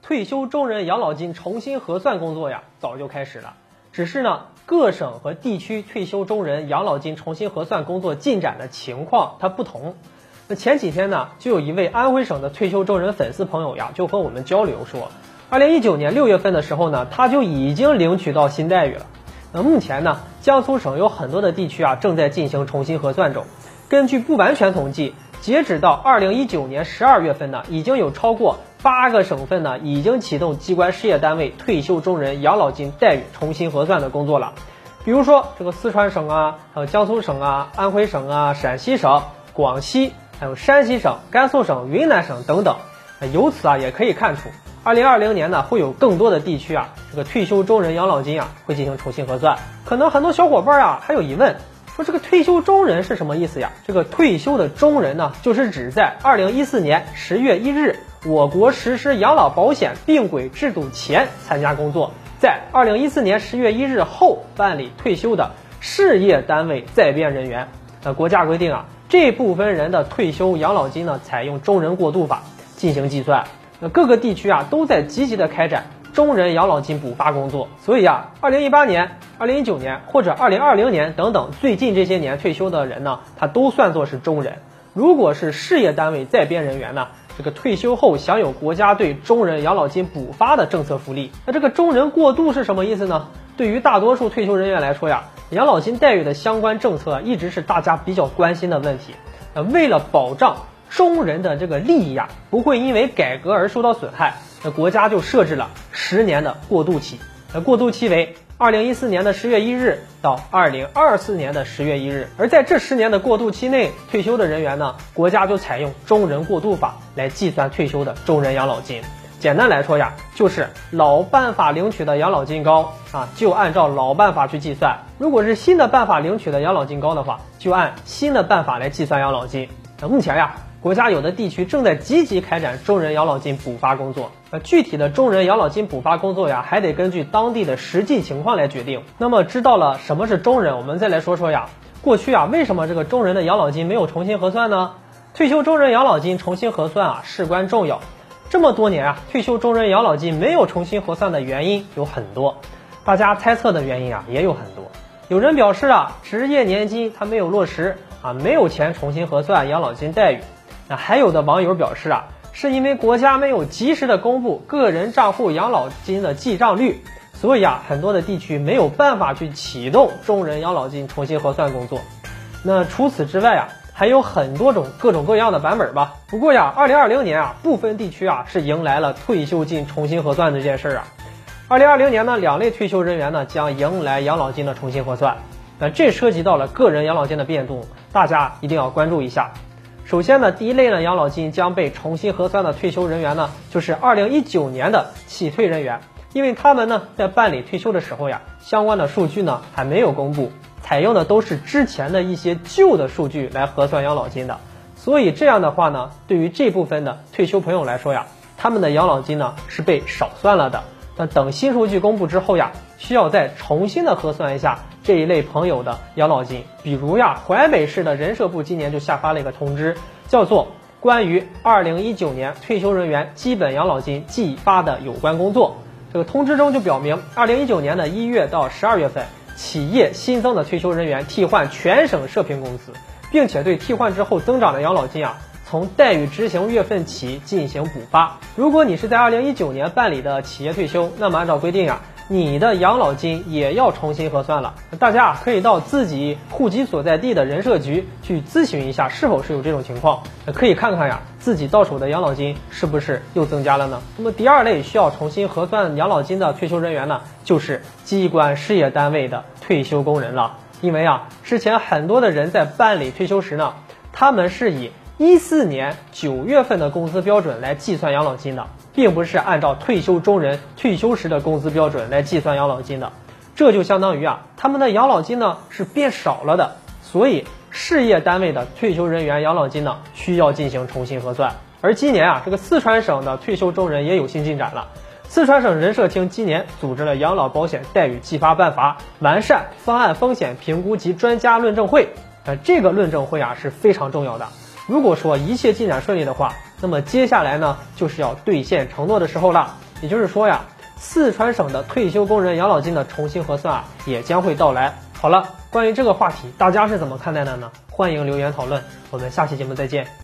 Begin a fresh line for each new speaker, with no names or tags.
退休中人养老金重新核算工作呀，早就开始了。只是呢，各省和地区退休中人养老金重新核算工作进展的情况它不同。那前几天呢，就有一位安徽省的退休中人粉丝朋友呀，就和我们交流说，二零一九年六月份的时候呢，他就已经领取到新待遇了。那目前呢，江苏省有很多的地区啊，正在进行重新核算中。根据不完全统计，截止到二零一九年十二月份呢，已经有超过八个省份呢，已经启动机关事业单位退休中人养老金待遇重新核算的工作了。比如说这个四川省啊，还有江苏省啊、安徽省啊、陕西省、广西，还有山西省、甘肃省、云南省等等。由此啊，也可以看出，二零二零年呢，会有更多的地区啊，这个退休中人养老金啊，会进行重新核算。可能很多小伙伴啊，还有疑问。说这个退休中人是什么意思呀？这个退休的中人呢，就是指在二零一四年十月一日我国实施养老保险并轨制度前参加工作，在二零一四年十月一日后办理退休的事业单位在编人员。那国家规定啊，这部分人的退休养老金呢，采用中人过渡法进行计算。那各个地区啊，都在积极的开展。中人养老金补发工作，所以啊，二零一八年、二零一九年或者二零二零年等等最近这些年退休的人呢，他都算作是中人。如果是事业单位在编人员呢，这个退休后享有国家对中人养老金补发的政策福利。那这个中人过渡是什么意思呢？对于大多数退休人员来说呀，养老金待遇的相关政策一直是大家比较关心的问题。那，为了保障中人的这个利益呀，不会因为改革而受到损害。那国家就设置了十年的过渡期，那过渡期为二零一四年的十月一日到二零二四年的十月一日，而在这十年的过渡期内退休的人员呢，国家就采用中人过渡法来计算退休的中人养老金。简单来说呀，就是老办法领取的养老金高啊，就按照老办法去计算；如果是新的办法领取的养老金高的话，就按新的办法来计算养老金。那目前呀。国家有的地区正在积极开展中人养老金补发工作，呃，具体的中人养老金补发工作呀，还得根据当地的实际情况来决定。那么知道了什么是中人，我们再来说说呀，过去啊，为什么这个中人的养老金没有重新核算呢？退休中人养老金重新核算啊，事关重要。这么多年啊，退休中人养老金没有重新核算的原因有很多，大家猜测的原因啊也有很多。有人表示啊，职业年金它没有落实啊，没有钱重新核算养老金待遇。那还有的网友表示啊，是因为国家没有及时的公布个人账户养老金的记账率，所以啊，很多的地区没有办法去启动中人养老金重新核算工作。那除此之外啊，还有很多种各种各样的版本吧。不过呀，二零二零年啊，部分地区啊是迎来了退休金重新核算这件事儿啊。二零二零年呢，两类退休人员呢将迎来养老金的重新核算。那这涉及到了个人养老金的变动，大家一定要关注一下。首先呢，第一类呢，养老金将被重新核算的退休人员呢，就是二零一九年的起退人员，因为他们呢在办理退休的时候呀，相关的数据呢还没有公布，采用的都是之前的一些旧的数据来核算养老金的，所以这样的话呢，对于这部分的退休朋友来说呀，他们的养老金呢是被少算了的。那等新数据公布之后呀，需要再重新的核算一下这一类朋友的养老金。比如呀，淮北市的人社部今年就下发了一个通知，叫做《关于二零一九年退休人员基本养老金计发的有关工作》。这个通知中就表明，二零一九年的一月到十二月份，企业新增的退休人员替换全省社平工资，并且对替换之后增长的养老金啊。从待遇执行月份起进行补发。如果你是在二零一九年办理的企业退休，那么按照规定呀，你的养老金也要重新核算了。大家可以到自己户籍所在地的人社局去咨询一下，是否是有这种情况，可以看看呀，自己到手的养老金是不是又增加了呢？那么第二类需要重新核算养老金的退休人员呢，就是机关事业单位的退休工人了。因为啊，之前很多的人在办理退休时呢，他们是以一四年九月份的工资标准来计算养老金的，并不是按照退休中人退休时的工资标准来计算养老金的，这就相当于啊，他们的养老金呢是变少了的，所以事业单位的退休人员养老金呢需要进行重新核算。而今年啊，这个四川省的退休中人也有新进展了，四川省人社厅今年组织了养老保险待遇计发办法完善方案风险评估及专家论证会，呃，这个论证会啊是非常重要的。如果说一切进展顺利的话，那么接下来呢，就是要兑现承诺的时候了。也就是说呀，四川省的退休工人养老金的重新核算啊，也将会到来。好了，关于这个话题，大家是怎么看待的呢？欢迎留言讨论。我们下期节目再见。